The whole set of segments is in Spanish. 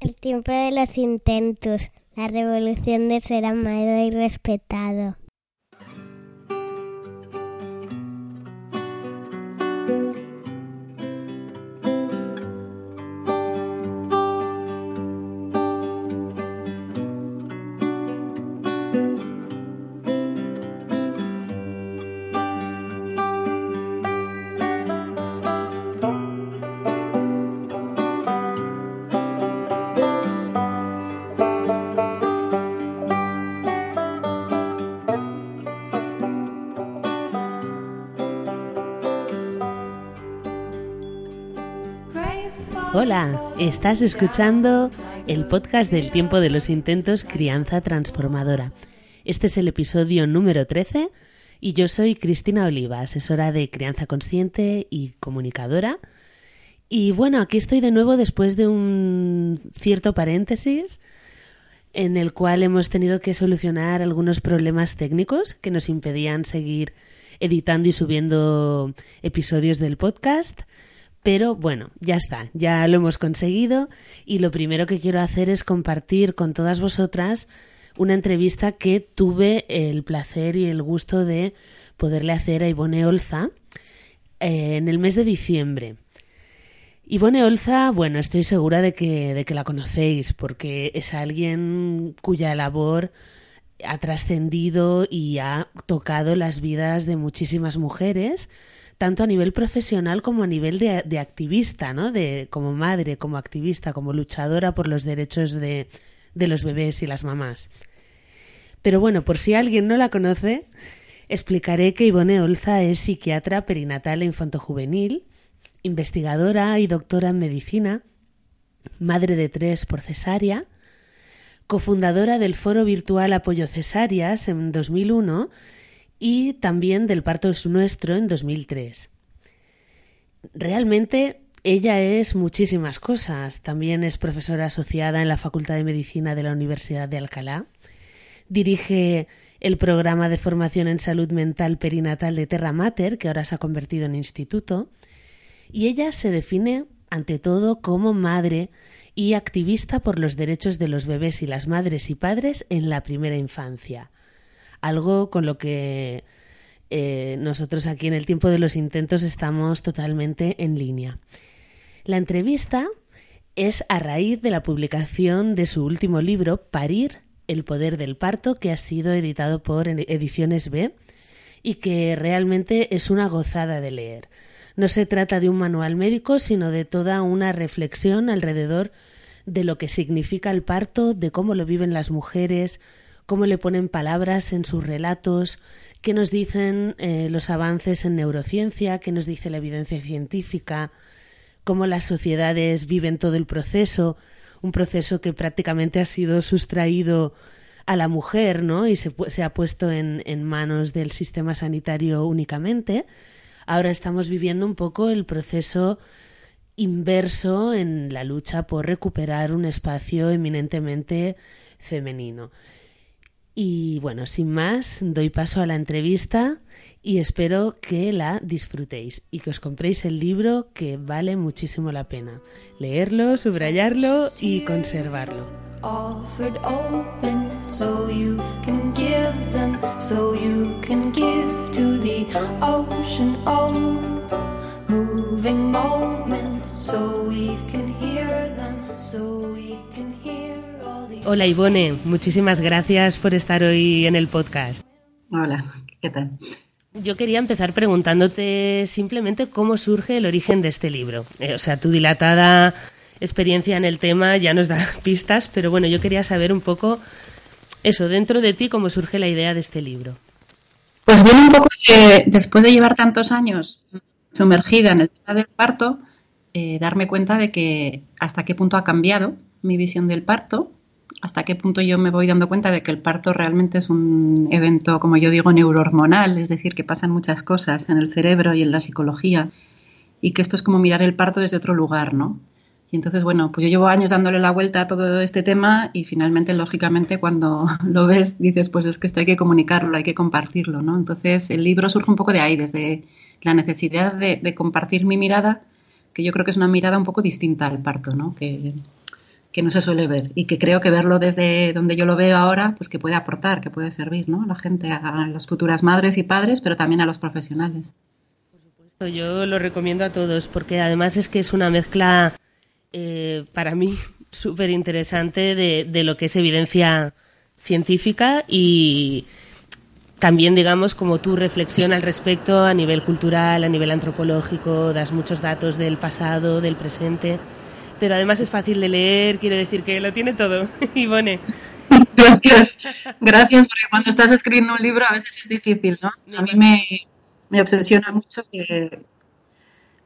El tiempo de los intentos. La revolución de ser amado y respetado. Hola, estás escuchando el podcast del tiempo de los intentos Crianza Transformadora. Este es el episodio número 13 y yo soy Cristina Oliva, asesora de crianza consciente y comunicadora. Y bueno, aquí estoy de nuevo después de un cierto paréntesis en el cual hemos tenido que solucionar algunos problemas técnicos que nos impedían seguir editando y subiendo episodios del podcast. Pero bueno, ya está, ya lo hemos conseguido y lo primero que quiero hacer es compartir con todas vosotras una entrevista que tuve el placer y el gusto de poderle hacer a Ivone Olza eh, en el mes de diciembre. Ivone Olza, bueno, estoy segura de que, de que la conocéis porque es alguien cuya labor ha trascendido y ha tocado las vidas de muchísimas mujeres tanto a nivel profesional como a nivel de, activista, ¿no? De, como madre, como activista, como luchadora por los derechos de, de los bebés y las mamás. Pero bueno, por si alguien no la conoce, explicaré que Ivone Olza es psiquiatra perinatal e infantojuvenil, investigadora y doctora en medicina, madre de tres por cesárea, cofundadora del foro virtual Apoyo Cesáreas en 2001 y también del Parto es Nuestro en 2003. Realmente ella es muchísimas cosas. También es profesora asociada en la Facultad de Medicina de la Universidad de Alcalá. Dirige el programa de formación en salud mental perinatal de Terra Mater, que ahora se ha convertido en instituto. Y ella se define, ante todo, como madre y activista por los derechos de los bebés y las madres y padres en la primera infancia algo con lo que eh, nosotros aquí en el tiempo de los intentos estamos totalmente en línea. La entrevista es a raíz de la publicación de su último libro, Parir, el poder del parto, que ha sido editado por Ediciones B y que realmente es una gozada de leer. No se trata de un manual médico, sino de toda una reflexión alrededor de lo que significa el parto, de cómo lo viven las mujeres, cómo le ponen palabras en sus relatos, qué nos dicen eh, los avances en neurociencia, qué nos dice la evidencia científica, cómo las sociedades viven todo el proceso, un proceso que prácticamente ha sido sustraído a la mujer, ¿no? Y se, se ha puesto en, en manos del sistema sanitario únicamente. Ahora estamos viviendo un poco el proceso inverso en la lucha por recuperar un espacio eminentemente femenino. Y bueno, sin más, doy paso a la entrevista y espero que la disfrutéis y que os compréis el libro que vale muchísimo la pena. Leerlo, subrayarlo y conservarlo. Hola Ivone, muchísimas gracias por estar hoy en el podcast. Hola, ¿qué tal? Yo quería empezar preguntándote simplemente cómo surge el origen de este libro. Eh, o sea, tu dilatada experiencia en el tema ya nos da pistas, pero bueno, yo quería saber un poco eso, dentro de ti, cómo surge la idea de este libro. Pues viene un poco de, después de llevar tantos años sumergida en el tema del parto, eh, darme cuenta de que hasta qué punto ha cambiado mi visión del parto, hasta qué punto yo me voy dando cuenta de que el parto realmente es un evento, como yo digo, neurohormonal, es decir, que pasan muchas cosas en el cerebro y en la psicología, y que esto es como mirar el parto desde otro lugar, ¿no? Y entonces, bueno, pues yo llevo años dándole la vuelta a todo este tema y finalmente, lógicamente, cuando lo ves, dices, pues es que esto hay que comunicarlo, hay que compartirlo, ¿no? Entonces, el libro surge un poco de ahí, desde la necesidad de, de compartir mi mirada, que yo creo que es una mirada un poco distinta al parto, ¿no? Que, que no se suele ver y que creo que verlo desde donde yo lo veo ahora, pues que puede aportar, que puede servir, ¿no? A la gente, a las futuras madres y padres, pero también a los profesionales. Por supuesto, yo lo recomiendo a todos porque además es que es una mezcla eh, para mí súper interesante de, de lo que es evidencia científica y también, digamos, como tú reflexión al respecto a nivel cultural, a nivel antropológico, das muchos datos del pasado, del presente pero además es fácil de leer, quiero decir que lo tiene todo. Ivone. Gracias, gracias, porque cuando estás escribiendo un libro a veces es difícil, ¿no? A mí me, me obsesiona mucho que,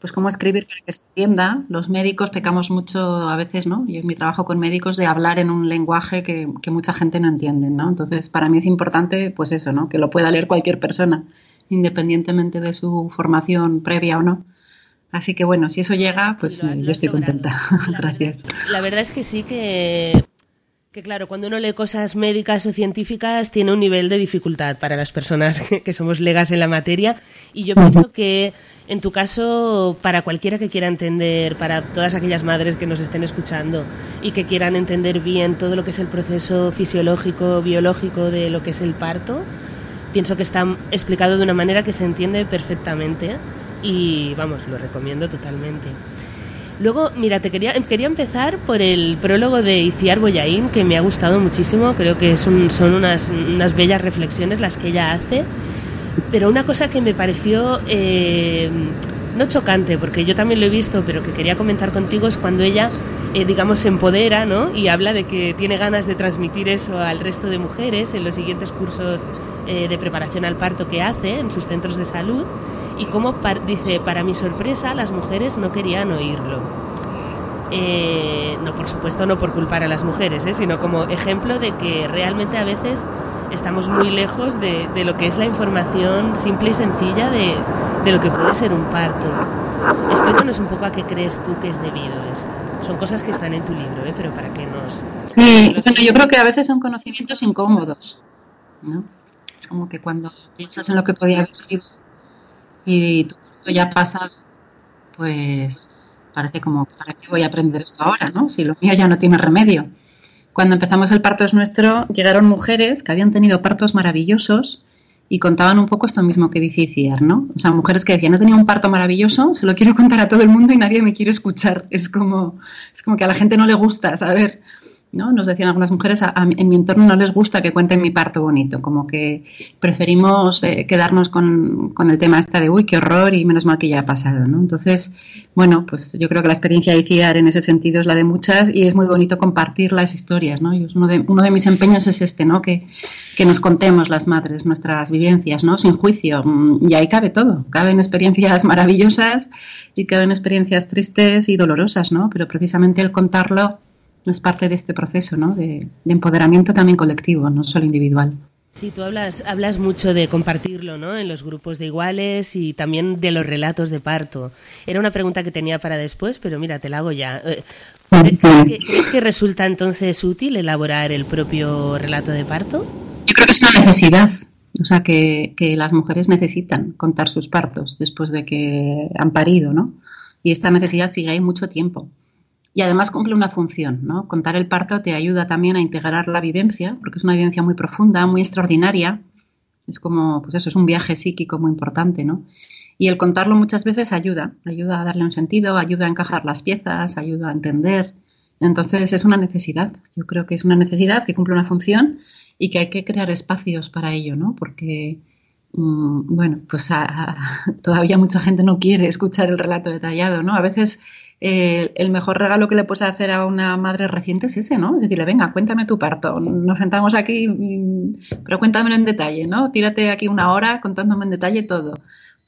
pues cómo escribir para que se entienda. Los médicos pecamos mucho a veces, ¿no? Yo en mi trabajo con médicos de hablar en un lenguaje que, que, mucha gente no entiende, ¿no? Entonces, para mí es importante, pues eso, ¿no? Que lo pueda leer cualquier persona, independientemente de su formación previa o no. Así que bueno, si eso llega, pues sí, lo, lo yo estoy contenta. La Gracias. Verdad, la verdad es que sí que, que, claro, cuando uno lee cosas médicas o científicas tiene un nivel de dificultad para las personas que, que somos legas en la materia. Y yo pienso que en tu caso, para cualquiera que quiera entender, para todas aquellas madres que nos estén escuchando y que quieran entender bien todo lo que es el proceso fisiológico, biológico de lo que es el parto, pienso que está explicado de una manera que se entiende perfectamente y vamos, lo recomiendo totalmente. Luego, mira, te quería, quería empezar por el prólogo de Iciar Boyaín, que me ha gustado muchísimo, creo que son, son unas, unas bellas reflexiones las que ella hace, pero una cosa que me pareció, eh, no chocante, porque yo también lo he visto, pero que quería comentar contigo, es cuando ella, eh, digamos, se empodera ¿no? y habla de que tiene ganas de transmitir eso al resto de mujeres en los siguientes cursos eh, de preparación al parto que hace en sus centros de salud y como dice, para mi sorpresa, las mujeres no querían oírlo. Eh, no, por supuesto, no por culpar a las mujeres, ¿eh? sino como ejemplo de que realmente a veces estamos muy lejos de, lo que es la información simple y sencilla de, lo que puede ser un parto. Explícanos un poco a qué crees tú que es debido esto. Son cosas que están en tu libro, ¿eh? pero para que nos... Sí, bueno, yo creo que a veces son conocimientos incómodos. ¿no? Como que cuando piensas en lo que podía haber sido y tu curso ya pasado, pues parece como, ¿para qué voy a aprender esto ahora? ¿no? Si lo mío ya no tiene remedio. Cuando empezamos el parto es nuestro, llegaron mujeres que habían tenido partos maravillosos y contaban un poco esto mismo que dice Iciar, ¿no? O sea, mujeres que decían, no tenía un parto maravilloso, se lo quiero contar a todo el mundo y nadie me quiere escuchar. Es como, es como que a la gente no le gusta saber ¿no? Nos decían algunas mujeres, en mi entorno no les gusta que cuenten mi parto bonito, como que preferimos eh, quedarnos con, con, el tema este de, uy, qué horror y menos mal que ya ha pasado, ¿no? Entonces, bueno, pues yo creo que la experiencia de ICIAR en ese sentido es la de muchas y es muy bonito compartir las historias, ¿no? Y uno, de, uno de mis empeños es este, ¿no? Que, que nos contemos las madres nuestras vivencias, ¿no? Sin juicio. Y ahí cabe todo. Caben experiencias maravillosas y caben experiencias tristes y dolorosas, ¿no? Pero precisamente el contarlo es parte de este proceso ¿no? de, de, empoderamiento también colectivo, no solo individual. Sí, tú hablas, hablas mucho de compartirlo ¿no? en los grupos de iguales y también de los relatos de parto. Era una pregunta que tenía para después, pero mira, te la hago ya. ¿Crees que, ¿Crees que resulta entonces útil elaborar el propio relato de parto? Yo creo que es una necesidad. O sea, que, que las mujeres necesitan contar sus partos después de que han parido, ¿no? Y esta necesidad sigue ahí mucho tiempo y además cumple una función, ¿no? Contar el parto te ayuda también a integrar la vivencia, porque es una vivencia muy profunda, muy extraordinaria. Es como, pues eso, es un viaje psíquico muy importante, ¿no? Y el contarlo muchas veces ayuda, ayuda a darle un sentido, ayuda a encajar las piezas, ayuda a entender. Entonces es una necesidad, yo creo que es una necesidad que cumple una función y que hay que crear espacios para ello, ¿no? Porque, mmm, bueno, pues todavía mucha gente no quiere escuchar el relato detallado, ¿no? A veces el mejor regalo que le puedes hacer a una madre reciente es ese, ¿no? Es decirle, venga, cuéntame tu parto. Nos sentamos aquí, mm, pero cuéntamelo en detalle, ¿no? Tírate aquí una hora contándome en detalle todo.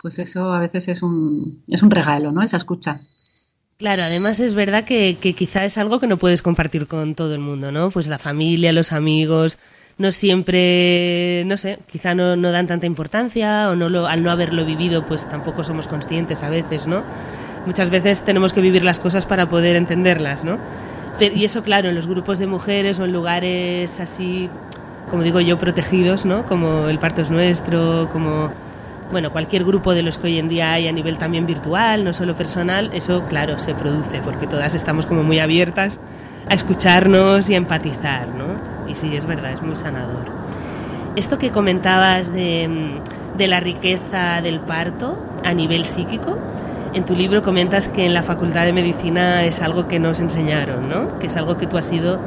Pues eso a veces es un, es un regalo, ¿no? Esa escucha. Claro, además es verdad que, que quizá es algo que no puedes compartir con todo el mundo, ¿no? Pues la familia, los amigos, no siempre, no sé, quizá no, no dan tanta importancia o no lo, al no haberlo vivido, pues tampoco somos conscientes a veces, ¿no? Muchas veces tenemos que vivir las cosas para poder entenderlas, ¿no? y eso, claro, en los grupos de mujeres o en lugares así, como digo yo, protegidos, ¿no? Como el parto es nuestro, como bueno, cualquier grupo de los que hoy en día hay a nivel también virtual, no solo personal, eso claro se produce porque todas estamos como muy abiertas a escucharnos y a empatizar, ¿no? Y sí, es verdad, es muy sanador. Esto que comentabas de, de la riqueza del parto a nivel psíquico, en tu libro comentas que en la Facultad de Medicina es algo que nos enseñaron, ¿no? Que es algo que tú has ido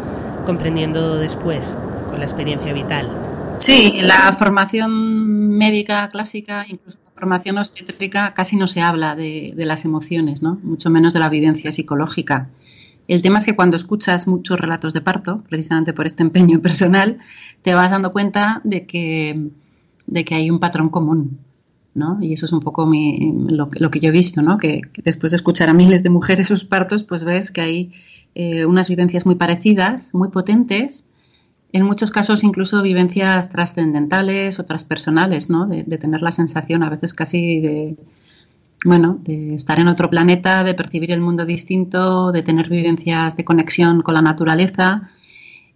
comprendiendo después, con la experiencia vital. Sí, la formación médica clásica, incluso la formación obstétrica, casi no se habla de, las emociones, ¿no? Mucho menos de la vivencia psicológica. El tema es que cuando escuchas muchos relatos de parto, precisamente por este empeño personal, te vas dando cuenta de que, de que hay un patrón común. ¿No? Y eso es un poco lo, que yo he visto, ¿no? Que, después de escuchar a miles de mujeres sus partos, pues ves que hay eh, unas vivencias muy parecidas, muy potentes, en muchos casos incluso vivencias trascendentales o transpersonales, ¿no? De, de, tener la sensación a veces casi de, bueno, de estar en otro planeta, de percibir el mundo distinto, de tener vivencias de conexión con la naturaleza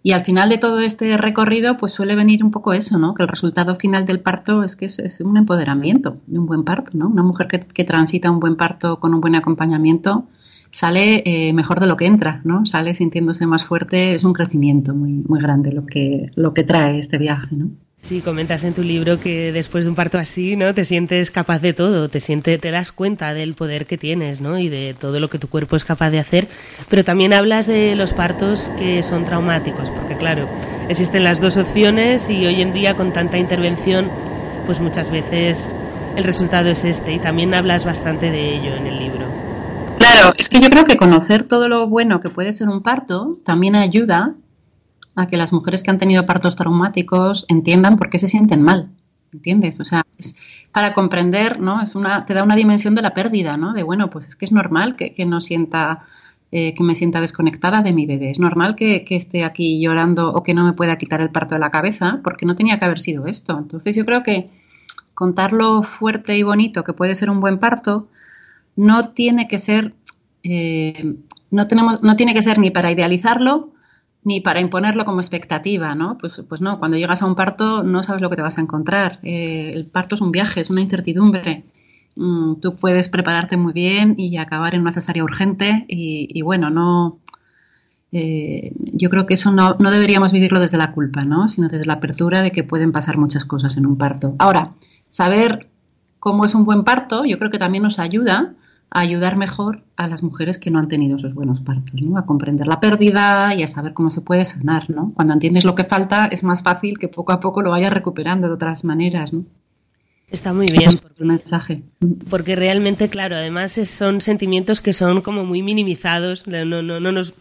y al final de todo este recorrido, pues suele venir un poco eso, ¿no? Que el resultado final del parto es que es, un empoderamiento de un buen parto, ¿no? Una mujer que, transita un buen parto con un buen acompañamiento sale eh, mejor de lo que entra, ¿no? Sale sintiéndose más fuerte, es un crecimiento muy, muy grande lo que, lo que trae este viaje, ¿no? Sí, comentas en tu libro que después de un parto así, ¿no? Te sientes capaz de todo, te sientes, te das cuenta del poder que tienes, ¿no? Y de todo lo que tu cuerpo es capaz de hacer. Pero también hablas de los partos que son traumáticos, porque claro, existen las dos opciones y hoy en día con tanta intervención, pues muchas veces el resultado es este. Y también hablas bastante de ello en el libro. Claro, es que yo creo que conocer todo lo bueno que puede ser un parto también ayuda a que las mujeres que han tenido partos traumáticos entiendan por qué se sienten mal. ¿Entiendes? O sea, es para comprender, ¿no? Es una, te da una dimensión de la pérdida, ¿no? De bueno, pues es que es normal que, no sienta, eh, que me sienta desconectada de mi bebé. Es normal que, esté aquí llorando o que no me pueda quitar el parto de la cabeza, porque no tenía que haber sido esto. Entonces yo creo que contar lo fuerte y bonito que puede ser un buen parto no tiene que ser, eh, no tenemos, no tiene que ser ni para idealizarlo ni para imponerlo como expectativa, ¿no? Pues, pues no, cuando llegas a un parto no sabes lo que te vas a encontrar. Eh, el parto es un viaje, es una incertidumbre. Mm, tú puedes prepararte muy bien y acabar en una cesárea urgente y, bueno, no... Eh, yo creo que eso no, no, deberíamos vivirlo desde la culpa, ¿no? Sino desde la apertura de que pueden pasar muchas cosas en un parto. Ahora, saber cómo es un buen parto, yo creo que también nos ayuda a ayudar mejor a las mujeres que no han tenido esos buenos partos, ¿no? A comprender la pérdida y a saber cómo se puede sanar, ¿no? Cuando entiendes lo que falta es más fácil que poco a poco lo vayas recuperando de otras maneras, ¿no? Está muy bien. Por el mensaje. Porque realmente, claro, además son sentimientos que son como muy minimizados, no, no, no, nos,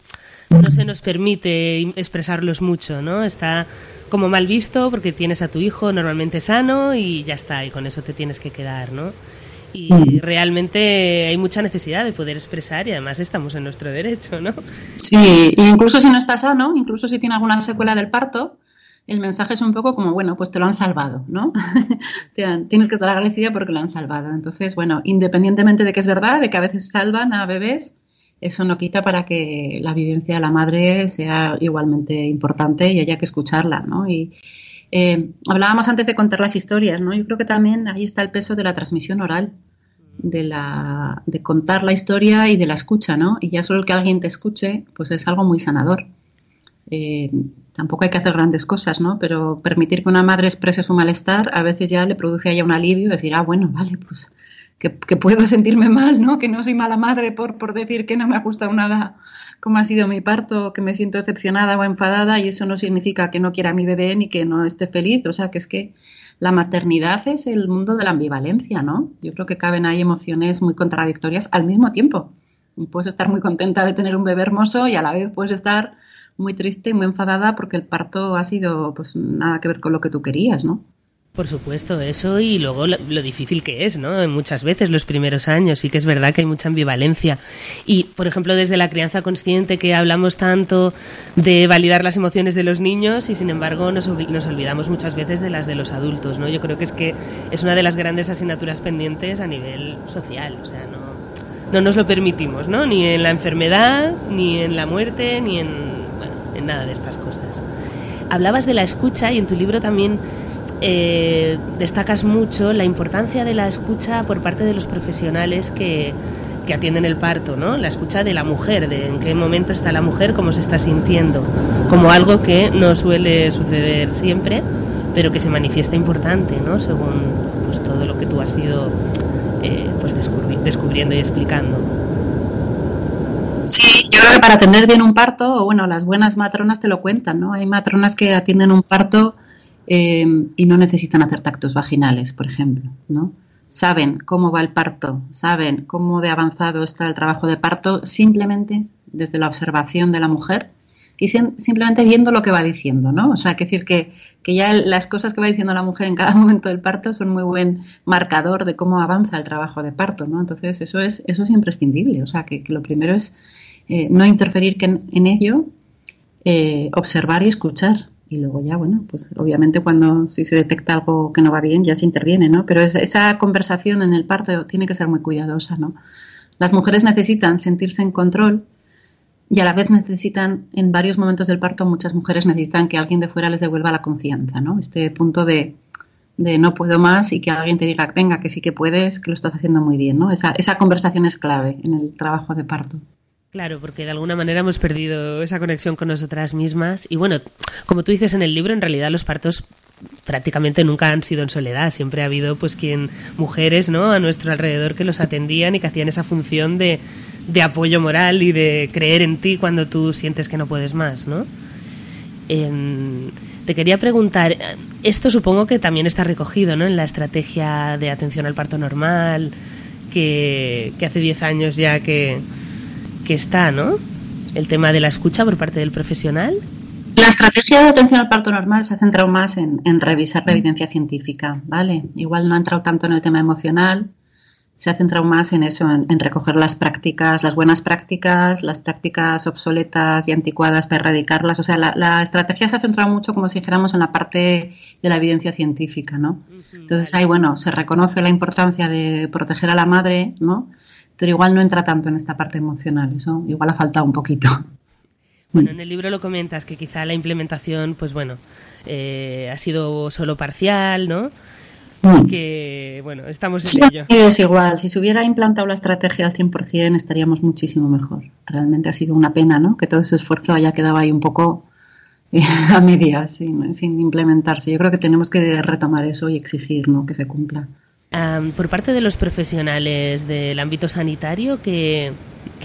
no se nos permite expresarlos mucho, ¿no? Está como mal visto porque tienes a tu hijo normalmente sano y ya está, y con eso te tienes que quedar, ¿no? Y mm. realmente hay mucha necesidad de poder expresar y además estamos en nuestro derecho, ¿no? Sí, e incluso si no está sano, incluso si tiene alguna secuela del parto, el mensaje es un poco como, bueno, pues te lo han salvado, ¿no? Tienes que estar agradecida porque lo han salvado. Entonces, bueno, independientemente de que es verdad, de que a veces salvan a bebés, eso no quita para que la vivencia de la madre sea igualmente importante y haya que escucharla, ¿no? Y, eh, hablábamos antes de contar las historias, ¿no? Yo creo que también ahí está el peso de la transmisión oral, de, la, de contar la historia y de la escucha, ¿no? Y ya solo el que alguien te escuche, pues es algo muy sanador. Eh, tampoco hay que hacer grandes cosas, ¿no? Pero permitir que una madre exprese su malestar a veces ya le produce ya un alivio, decir, ah, bueno, vale, pues que, puedo sentirme mal, ¿no? Que no soy mala madre por, por decir que no me ha gustado nada cómo ha sido mi parto, que me siento decepcionada o enfadada y eso no significa que no quiera a mi bebé ni que no esté feliz. O sea, que es que la maternidad es el mundo de la ambivalencia, ¿no? Yo creo que caben ahí emociones muy contradictorias al mismo tiempo. Puedes estar muy contenta de tener un bebé hermoso y a la vez puedes estar muy triste y muy enfadada porque el parto ha sido pues nada que ver con lo que tú querías, ¿no? Por supuesto, eso y luego lo, difícil que es, ¿no? Muchas veces los primeros años, sí que es verdad que hay mucha ambivalencia. Y, por ejemplo, desde la crianza consciente que hablamos tanto de validar las emociones de los niños y, sin embargo, nos, nos olvidamos muchas veces de las de los adultos, ¿no? Yo creo que es que es una de las grandes asignaturas pendientes a nivel social, o sea, no, no nos lo permitimos, ¿no? Ni en la enfermedad, ni en la muerte, ni en, bueno, en nada de estas cosas. Hablabas de la escucha y en tu libro también eh, destacas mucho la importancia de la escucha por parte de los profesionales que, que, atienden el parto, ¿no? La escucha de la mujer, de en qué momento está la mujer, cómo se está sintiendo, como algo que no suele suceder siempre, pero que se manifiesta importante, ¿no? Según pues, todo lo que tú has ido eh, pues descubriendo y explicando. Sí, yo creo que para atender bien un parto, bueno, las buenas matronas te lo cuentan, ¿no? Hay matronas que atienden un parto Em, y no necesitan hacer tactos vaginales, por ejemplo, ¿no? Saben cómo va el parto, saben cómo de avanzado está el trabajo de parto simplemente desde la observación de la mujer y simplemente viendo lo que va diciendo, ¿no? O sea, que decir que, que, ya las cosas que va diciendo la mujer en cada momento del parto son muy buen marcador de cómo avanza el trabajo de parto, ¿no? Entonces, eso es, eso es imprescindible. O sea, que, lo primero es eh, no interferir en, ello, eh, observar y escuchar y luego ya, bueno, pues obviamente cuando si se detecta algo que no va bien ya se interviene, ¿no? Pero esa conversación en el parto tiene que ser muy cuidadosa, ¿no? Las mujeres necesitan sentirse en control y a la vez necesitan, en varios momentos del parto, muchas mujeres necesitan que alguien de fuera les devuelva la confianza, ¿no? Este punto de, de no puedo más y que alguien te diga, venga, que sí que puedes, que lo estás haciendo muy bien, ¿no? Esa, esa conversación es clave en el trabajo de parto. Claro, porque de alguna manera hemos perdido esa conexión con nosotras mismas. Y bueno, como tú dices en el libro, en realidad los partos prácticamente nunca han sido en soledad. Siempre ha habido, pues, quien, mujeres, ¿no? A nuestro alrededor que los atendían y que hacían esa función de, de apoyo moral y de creer en ti cuando tú sientes que no puedes más, ¿no? Em, te quería preguntar, esto supongo que también está recogido, ¿no? En la estrategia de atención al parto normal, que, que hace 10 años ya que que está, ¿no? El tema de la escucha por parte del profesional. La estrategia de atención al parto normal se ha centrado más en, revisar la evidencia científica, ¿vale? Igual no ha entrado tanto en el tema emocional, se ha centrado más en eso, en, recoger las prácticas, las buenas prácticas, las prácticas obsoletas y anticuadas para erradicarlas. O sea, la, estrategia se ha centrado mucho, como si dijéramos, en la parte de la evidencia científica, ¿no? Entonces ahí, bueno, se reconoce la importancia de proteger a la madre, ¿no? Pero igual no entra tanto en esta parte emocional, eso igual ha faltado un poquito. Bueno, en el libro lo comentas que quizá la implementación, pues bueno, eh, ha sido solo parcial, ¿no? Mm. Que, bueno, estamos en ello. Sí, es igual. Si se hubiera implantado la estrategia al 100% estaríamos muchísimo mejor. Realmente ha sido una pena, ¿no? Que todo ese esfuerzo haya quedado ahí un poco eh, a medias, sin, sin implementarse. Yo creo que tenemos que retomar eso y exigir, ¿no? Que se cumpla por parte de los profesionales del ámbito sanitario, ¿qué,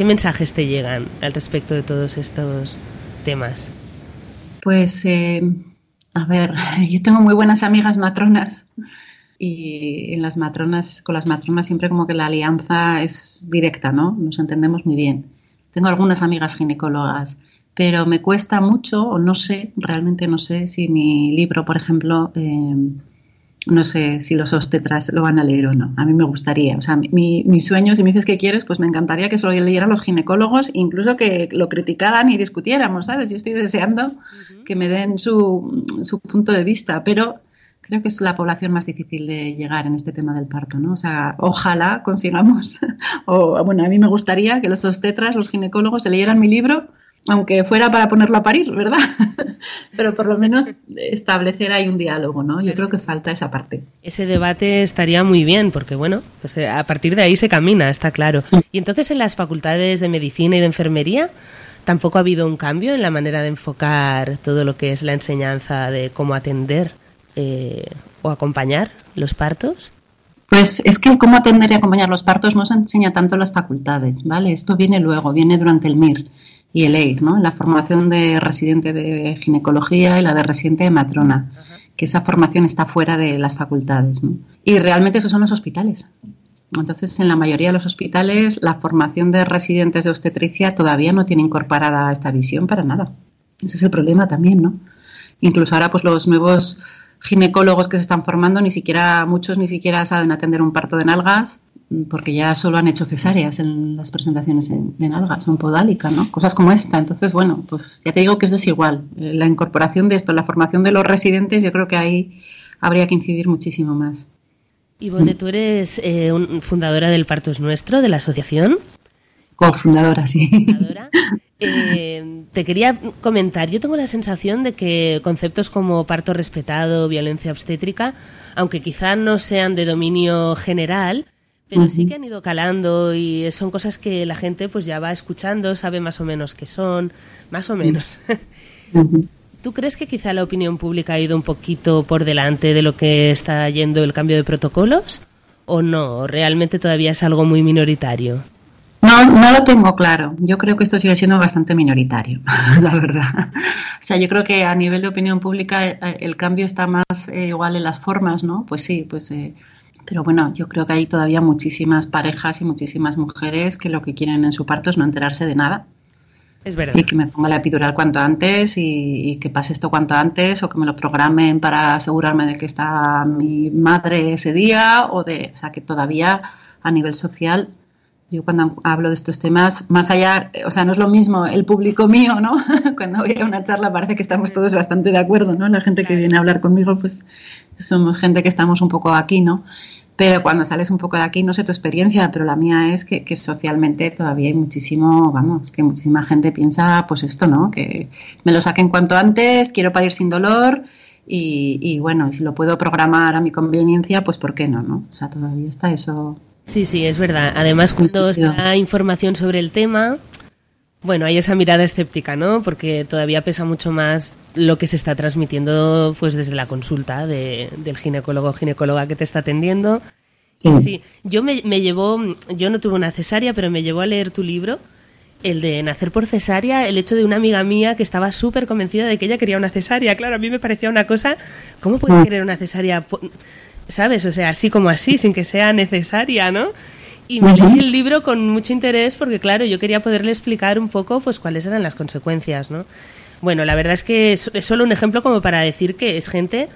mensajes te llegan al respecto de todos estos temas? Pues, eh, a ver, yo tengo muy buenas amigas matronas y en las matronas, con las matronas siempre como que la alianza es directa, ¿no? Nos entendemos muy bien. Tengo algunas amigas ginecólogas, pero me cuesta mucho, o no sé, realmente no sé si mi libro, por ejemplo, eh, no sé si los obstetras lo van a leer o no. A mí me gustaría. O sea, mi, mi, sueño, si me dices que quieres, pues me encantaría que se lo leyeran los ginecólogos, incluso que lo criticaran y discutiéramos, ¿sabes? Yo estoy deseando que me den su, su, punto de vista, pero creo que es la población más difícil de llegar en este tema del parto, ¿no? O sea, ojalá consigamos, o bueno, a mí me gustaría que los obstetras, los ginecólogos, se leyeran mi libro aunque fuera para ponerlo a parir, ¿verdad? Pero por lo menos establecer ahí un diálogo, ¿no? Yo creo que falta esa parte. Ese debate estaría muy bien, porque bueno, pues eh, a partir de ahí se camina, está claro. Y entonces en las facultades de medicina y de enfermería tampoco ha habido un cambio en la manera de enfocar todo lo que es la enseñanza de cómo atender eh, o acompañar los partos. Pues es que cómo atender y acompañar los partos no se enseña tanto en las facultades, ¿vale? Esto viene luego, viene durante el MIR y el EIR, ¿no? La formación de residente de ginecología y la de residente de matrona, que esa formación está fuera de las facultades, ¿no? Y realmente esos son los hospitales. Entonces, en la mayoría de los hospitales, la formación de residentes de obstetricia todavía no tiene incorporada esta visión para nada. Ese es el problema también, ¿no? Incluso ahora, pues los nuevos ginecólogos que se están formando, ni siquiera muchos ni siquiera saben atender un parto de nalgas, porque ya solo han hecho cesáreas en las presentaciones de nalgas, son podálica, ¿no? Cosas como esta. Entonces, bueno, pues ya te digo que es desigual. Eh, la incorporación de esto, la formación de los residentes, yo creo que ahí habría que incidir muchísimo más. Ivone, tú eres eh, fundadora del Parto es Nuestro, de la asociación. Cofundadora, sí. Eh, te quería comentar, yo tengo la sensación de que conceptos como parto respetado, violencia obstétrica, aunque quizá no sean de dominio general, pero sí que han ido calando y son cosas que la gente pues ya va escuchando, sabe más o menos qué son, más o menos. ¿Tú crees que quizá la opinión pública ha ido un poquito por delante de lo que está yendo el cambio de protocolos? ¿O no? ¿Realmente todavía es algo muy minoritario? No, no lo tengo claro. Yo creo que esto sigue siendo bastante minoritario, la verdad. O sea, yo creo que a nivel de opinión pública eh, el cambio está más eh, igual en las formas, ¿no? Pues sí, pues... Eh, pero bueno, yo creo que hay todavía muchísimas parejas y muchísimas mujeres que lo que quieren en su parto es no enterarse de nada es verdad. Y que me ponga la epidural cuanto antes y, que pase esto cuanto antes o que me lo programen para asegurarme de que está mi madre ese día o de, o sea, que todavía a nivel social yo cuando hablo de estos temas, más allá, o sea, no es lo mismo el público mío, ¿no? cuando voy a una charla parece que estamos todos bastante de acuerdo, ¿no? La gente que viene a hablar conmigo, pues somos gente que estamos un poco aquí, ¿no? Pero cuando sales un poco de aquí, no sé tu experiencia, pero la mía es que, socialmente todavía hay muchísimo, vamos, que muchísima gente piensa, pues esto, ¿no? Que me lo saquen cuanto antes, quiero parir sin dolor y, y bueno, si lo puedo programar a mi conveniencia, pues ¿por qué no, no? O sea, todavía está eso. Sí, sí, es verdad. Además, cuando está información sobre el tema, bueno, hay esa mirada escéptica, ¿no? Porque todavía pesa mucho más lo que se está transmitiendo pues desde la consulta de, del ginecólogo o ginecóloga que te está atendiendo. Sí, yo me, me llevó, yo no tuve una cesárea, pero me llevó a leer tu libro, el de nacer por cesárea, el hecho de una amiga mía que estaba súper convencida de que ella quería una cesárea. Claro, a mí me parecía una cosa, ¿cómo puedes mm. querer una cesárea? ¿Sabes? O sea, así como así, sin que sea necesaria, ¿no? Y me leí el libro con mucho interés porque, claro, yo quería poderle explicar un poco pues cuáles eran las consecuencias, ¿no? Bueno, la verdad es que es, solo un ejemplo como para decir que es gente,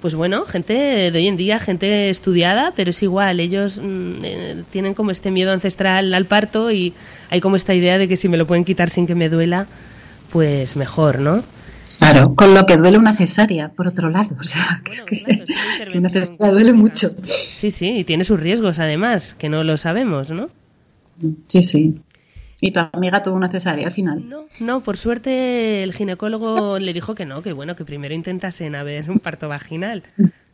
pues bueno, gente de hoy en día, gente estudiada, pero es igual, ellos mm, eh, tienen como este miedo ancestral al parto y hay como esta idea de que si me lo pueden quitar sin que me duela, pues mejor, ¿no? Claro, con lo que duele una cesárea, por otro lado. O sea, que es que, una cesárea duele mucho. Sí, sí, y tiene sus riesgos además, que no lo sabemos, ¿no? Sí, sí. ¿Y tu amiga tuvo una cesárea al final? No, no, por suerte el ginecólogo le dijo que no, que bueno, que primero intentasen a ver un parto vaginal,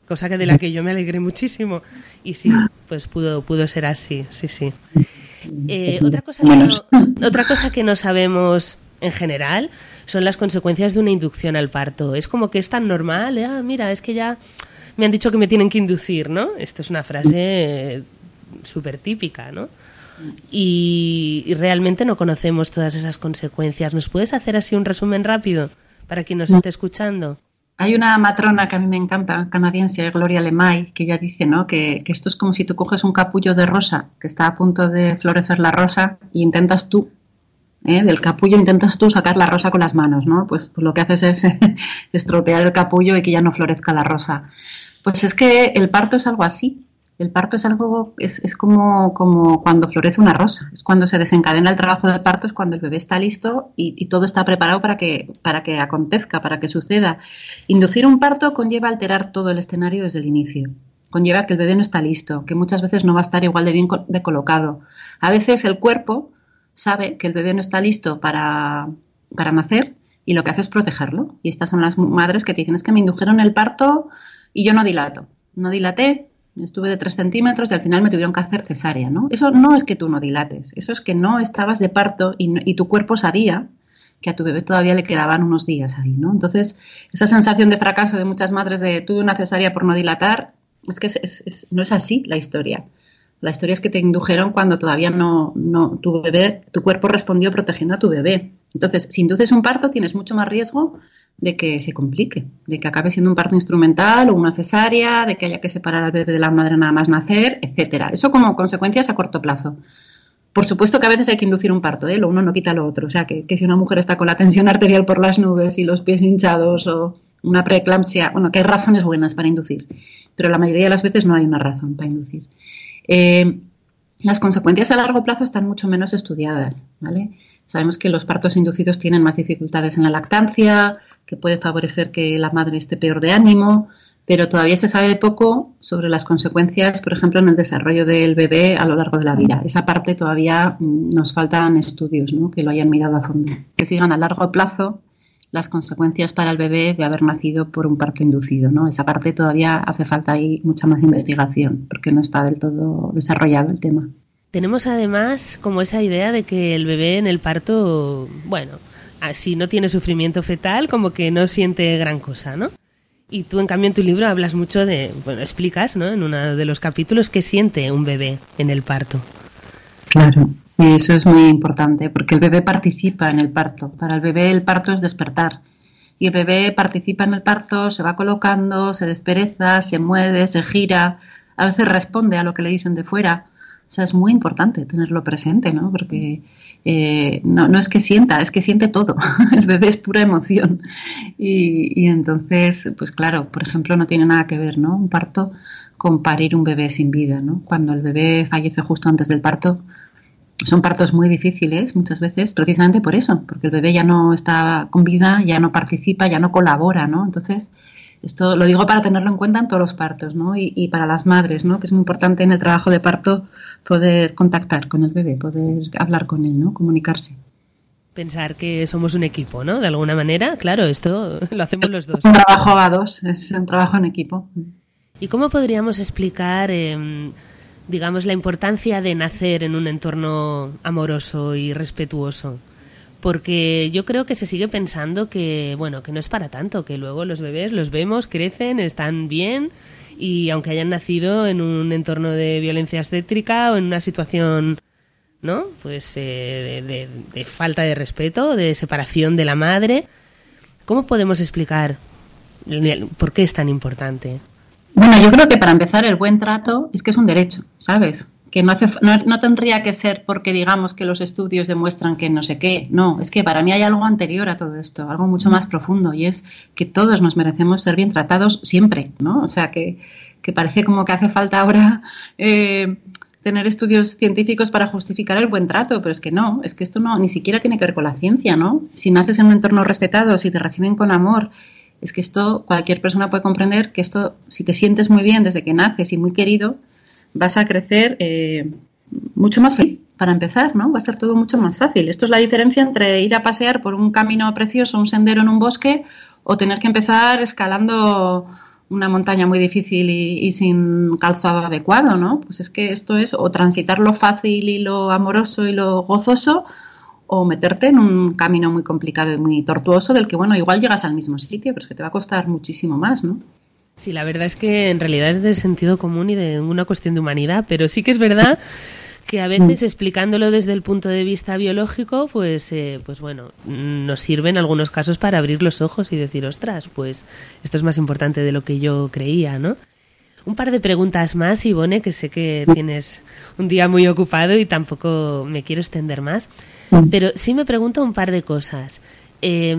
cosa que de la que yo me alegré muchísimo. Y sí, pues pudo, pudo ser así, sí, sí. Eh, otra, cosa que no, otra cosa que no sabemos en general son las consecuencias de una inducción al parto. Es como que es tan normal, ¿eh? ah, mira, es que ya me han dicho que me tienen que inducir, ¿no? Esto es una frase súper típica, ¿no? Y, realmente no conocemos todas esas consecuencias. ¿Nos puedes hacer así un resumen rápido para quien nos esté escuchando? Hay una matrona que a mí me encanta, canadiense, Gloria Lemay, que ya dice ¿no? que, que esto es como si tú coges un capullo de rosa, que está a punto de florecer la rosa, y intentas tú ¿eh? del capullo intentas tú sacar la rosa con las manos, ¿no? Pues, pues lo que haces es estropear el capullo y que ya no florezca la rosa. Pues es que el parto es algo así. El parto es algo, es, es como, como, cuando florece una rosa, es cuando se desencadena el trabajo del parto, es cuando el bebé está listo y, y, todo está preparado para que, para que acontezca, para que suceda. Inducir un parto conlleva alterar todo el escenario desde el inicio. Conlleva que el bebé no está listo, que muchas veces no va a estar igual de bien de colocado. A veces el cuerpo sabe que el bebé no está listo para, para nacer y lo que hace es protegerlo. Y estas son las madres que te dicen, es que me indujeron el parto y yo no dilato. No dilaté, estuve de 3 centímetros y al final me tuvieron que hacer cesárea, ¿no? Eso no es que tú no dilates, eso es que no estabas de parto y, tu cuerpo sabía que a tu bebé todavía le quedaban unos días ahí, ¿no? Entonces, esa sensación de fracaso de muchas madres de tuve una cesárea por no dilatar, es que no es así la historia. La historia es que te indujeron cuando todavía no, no, tu bebé, tu cuerpo respondió protegiendo a tu bebé. Entonces, si induces un parto, tienes mucho más riesgo de que se complique, de que acabe siendo un parto instrumental o una cesárea, de que haya que separar al bebé de la madre nada más nacer, etcétera. Eso como consecuencias a corto plazo. Por supuesto que a veces hay que inducir un parto, ¿eh? lo uno no quita lo otro. O sea, que, que si una mujer está con la tensión arterial por las nubes y los pies hinchados o, una preeclampsia, bueno, que hay razones buenas para inducir, pero la mayoría de las veces no hay una razón para inducir. Eh, las consecuencias a largo plazo están mucho menos estudiadas, ¿vale? Sabemos que los partos inducidos tienen más dificultades en la lactancia, que puede favorecer que la madre esté peor de ánimo, pero todavía se sabe poco sobre las consecuencias, por ejemplo, en el desarrollo del bebé a lo largo de la vida. Esa parte todavía mm, nos faltan estudios ¿no? que lo hayan mirado a fondo, que sigan a largo plazo las consecuencias para el bebé de haber nacido por un parto inducido. ¿no? Esa parte todavía hace falta ahí mucha más investigación, porque no está del todo desarrollado el tema. Tenemos además como esa idea de que el bebé en el parto, bueno, si no tiene sufrimiento fetal, como que no siente gran cosa, ¿no? Y tú, en cambio, en tu libro hablas mucho de, bueno, explicas, ¿no? En uno de los capítulos qué siente un bebé en el parto. Claro, sí, eso es muy importante, porque el bebé participa en el parto. Para el bebé el parto es despertar. Y el bebé participa en el parto, se va colocando, se despereza, se mueve, se gira, a veces responde a lo que le dicen de fuera. O sea, es muy importante tenerlo presente, ¿no? Porque eh, no, no, es que sienta, es que siente todo. El bebé es pura emoción. Y, entonces, pues claro, por ejemplo, no tiene nada que ver, ¿no? Un parto con parir un bebé sin vida, ¿no? Cuando el bebé fallece justo antes del parto, son partos muy difíciles muchas veces, precisamente por eso, porque el bebé ya no está con vida, ya no participa, ya no colabora, ¿no? Entonces, esto lo digo para tenerlo en cuenta en todos los partos, ¿no? Y, para las madres, ¿no? Que es muy importante en el trabajo de parto poder contactar con el bebé, poder hablar con él, ¿no? Comunicarse. Pensar que somos un equipo, ¿no? De alguna manera, claro, esto lo hacemos los dos. Un trabajo a dos, es un trabajo en equipo. ¿Y cómo podríamos explicar, em, digamos, la importancia de nacer en un entorno amoroso y respetuoso? porque yo creo que se sigue pensando que, bueno, que no es para tanto, que luego los bebés los vemos, crecen, están bien y aunque hayan nacido en un entorno de violencia obstétrica o en una situación, ¿no? Pues eh, de, falta de respeto, de separación de la madre, ¿cómo podemos explicar por qué es tan importante? Bueno, yo creo que para empezar el buen trato es que es un derecho, ¿sabes? que no, no, tendría que ser porque digamos que los estudios demuestran que no sé qué. No, es que para mí hay algo anterior a todo esto, algo mucho más profundo, y es que todos nos merecemos ser bien tratados siempre, ¿no? O sea, que, parece como que hace falta ahora eh, tener estudios científicos para justificar el buen trato, pero es que no, es que esto no ni siquiera tiene que ver con la ciencia, ¿no? Si naces en un entorno respetado, si te reciben con amor, es que esto cualquier persona puede comprender que esto, si te sientes muy bien desde que naces y muy querido, vas a crecer eh, mucho más fácil. Para empezar, ¿no? Va a ser todo mucho más fácil. Esto es la diferencia entre ir a pasear por un camino precioso, un sendero en un bosque, o tener que empezar escalando una montaña muy difícil y, sin calzado adecuado, ¿no? Pues es que esto es o transitar lo fácil y lo amoroso y lo gozoso, o meterte en un camino muy complicado y muy tortuoso del que, bueno, igual llegas al mismo sitio, pero es que te va a costar muchísimo más, ¿no? Sí, la verdad es que en realidad es de sentido común y de una cuestión de humanidad, pero sí que es verdad que a veces mm. explicándolo desde el punto de vista biológico, pues, eh, pues bueno, nos sirve en algunos casos para abrir los ojos y decir, ostras, pues esto es más importante de lo que yo creía, ¿no? Un par de preguntas más, Ivone, que sé que tienes un día muy ocupado y tampoco me quiero extender más. Pero sí me pregunto un par de cosas. Eh,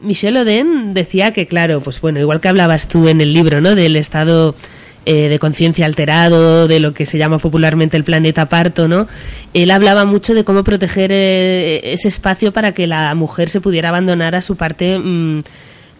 Michelle Oden decía que, claro, pues bueno, igual que hablabas tú en el libro, ¿no? Del estado eh, de conciencia alterado, de lo que se llama popularmente el planeta parto, ¿no? Él hablaba mucho de cómo proteger eh, ese espacio para que la mujer se pudiera abandonar a su parte mm,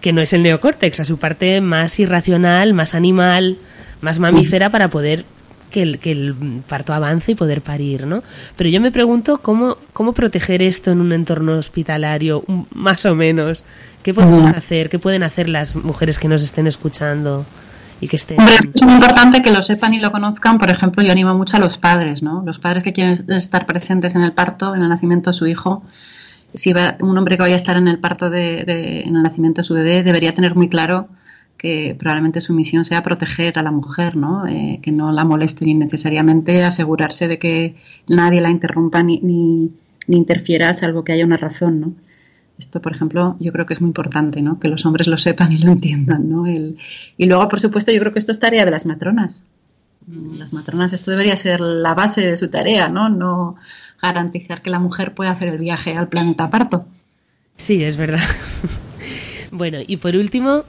que no es el neocórtex, a su parte más irracional, más animal, más mamífera para poder que el, que el parto avance y poder parir, ¿no? Pero yo me pregunto cómo, cómo proteger esto en un entorno hospitalario, más o menos. ¿Qué podemos hacer? ¿Qué pueden hacer las mujeres que nos estén escuchando? Y que estén... es muy importante que lo sepan y lo conozcan. Por ejemplo, yo animo mucho a los padres, ¿no? Los padres que quieren estar presentes en el parto, en el nacimiento de su hijo. Si va, un hombre que vaya a estar en el parto de, en el nacimiento de su bebé debería tener muy claro que probablemente su misión sea proteger a la mujer, ¿no? Eh, que no la molesten innecesariamente, asegurarse de que nadie la interrumpa ni, ni, interfiera, salvo que haya una razón, ¿no? Esto, por ejemplo, yo creo que es muy importante, ¿no? Que los hombres lo sepan y lo entiendan, ¿no? y luego, por supuesto, yo creo que esto es tarea de las matronas. Las matronas, esto debería ser la base de su tarea, ¿no? No garantizar que la mujer pueda hacer el viaje al planeta parto. Sí, es verdad. Bueno, y por último,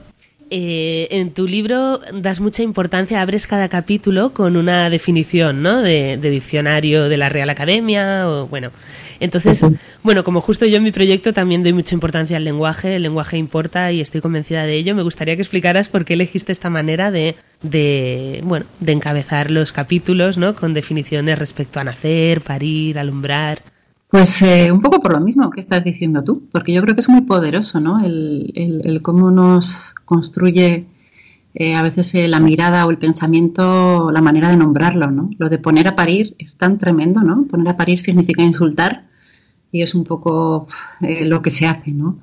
eh, en tu libro das mucha importancia, abres cada capítulo con una definición, ¿no? De, diccionario de la Real Academia, o bueno. Entonces, bueno, como justo yo en mi proyecto también doy mucha importancia al lenguaje, el lenguaje importa y estoy convencida de ello. Me gustaría que explicaras por qué elegiste esta manera de, de bueno, de encabezar los capítulos, ¿no? Con definiciones respecto a nacer, parir, alumbrar. Pues eh, un poco por lo mismo que estás diciendo tú, porque yo creo que es muy poderoso, ¿no? El, cómo nos construye eh, a veces eh, la mirada o el pensamiento, la manera de nombrarlo, ¿no? Lo de poner a parir es tan tremendo, ¿no? Poner a parir significa insultar y es un poco lo que se hace, ¿no?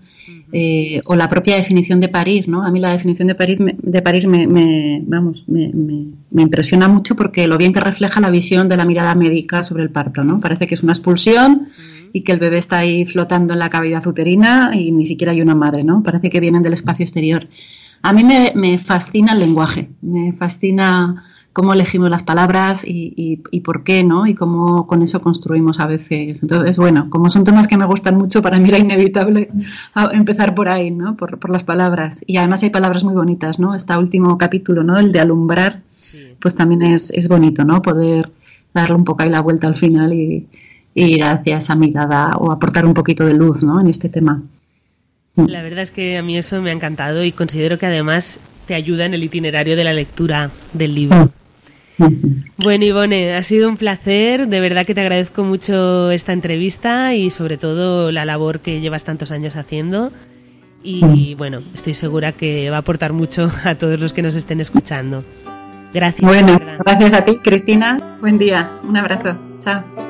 O la propia definición de parir, ¿no? A mí la definición de parir, de parir me, me vamos, me, me, impresiona mucho porque lo bien que refleja la visión de la mirada médica sobre el parto, ¿no? Parece que es una expulsión y que el bebé está ahí flotando en la cavidad uterina y ni siquiera hay una madre, ¿no? Parece que vienen del espacio exterior. A mí me, me fascina el lenguaje, me fascina cómo elegimos las palabras y, y, por qué, ¿no? Y cómo con eso construimos a veces. Entonces, bueno, como son temas que me gustan mucho, para mí era inevitable empezar por ahí, ¿no? Por, por las palabras. Y además hay palabras muy bonitas, ¿no? Este último capítulo, ¿no? El de alumbrar, pues también es, es bonito, ¿no? Poder darle un poco ahí la vuelta al final y, ir hacia esa mirada o aportar un poquito de luz, ¿no? En este tema. La verdad es que a mí eso me ha encantado y considero que además te ayuda en el itinerario de la lectura del libro. Bueno, Ivone, ha sido un placer. De verdad que te agradezco mucho esta entrevista y sobre todo la labor que llevas tantos años haciendo. Y bueno, estoy segura que va a aportar mucho a todos los que nos estén escuchando. Gracias. Bueno, gracias a ti, Cristina. Buen día. Un abrazo. Chao.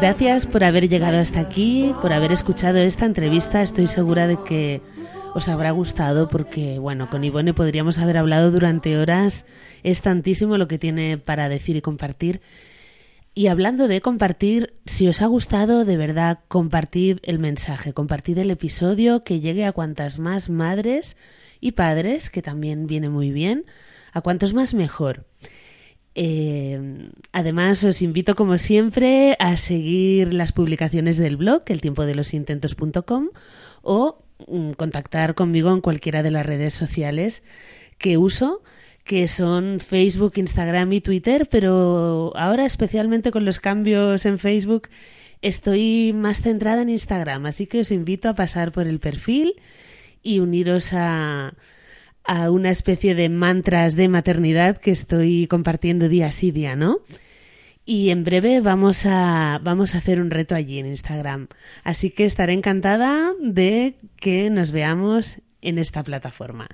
Gracias por haber llegado hasta aquí, por haber escuchado esta entrevista. Estoy segura de que os habrá gustado porque, bueno, con Ivone podríamos haber hablado durante horas. Es tantísimo lo que tiene para decir y compartir. Y hablando de compartir, si os ha gustado, de verdad, compartid el mensaje, compartid el episodio, que llegue a cuantas más madres y padres, que también viene muy bien, a cuantos más mejor. Eh, además, os invito, como siempre, a seguir las publicaciones del blog, el tiempo de los intentos.com, o mm, contactar conmigo en cualquiera de las redes sociales que uso, que son Facebook, Instagram y Twitter, pero ahora, especialmente con los cambios en Facebook, estoy más centrada en Instagram, así que os invito a pasar por el perfil y uniros a a una especie de mantras de maternidad que estoy compartiendo día sí día, ¿no? Y en breve vamos a, vamos a hacer un reto allí en Instagram. Así que estaré encantada de que nos veamos en esta plataforma.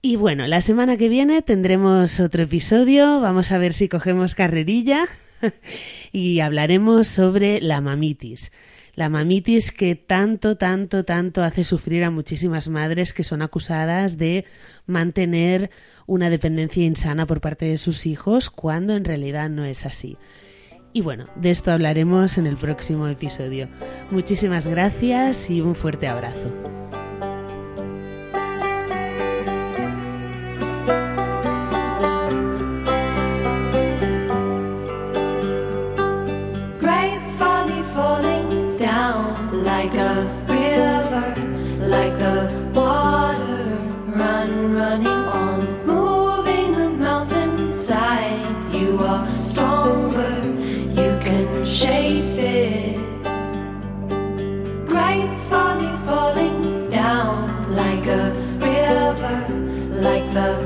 Y bueno, la semana que viene tendremos otro episodio. Vamos a ver si cogemos carrerilla y hablaremos sobre la mamitis la mamitis que tanto, tanto, tanto hace sufrir a muchísimas madres que son acusadas de mantener una dependencia insana por parte de sus hijos cuando en realidad no es así. Y bueno, de esto hablaremos en el próximo episodio. Muchísimas gracias y un fuerte abrazo. like a river, like the water, run, running on, moving the mountainside. You are stronger, you can shape it. Gracefully falling down like a river, like the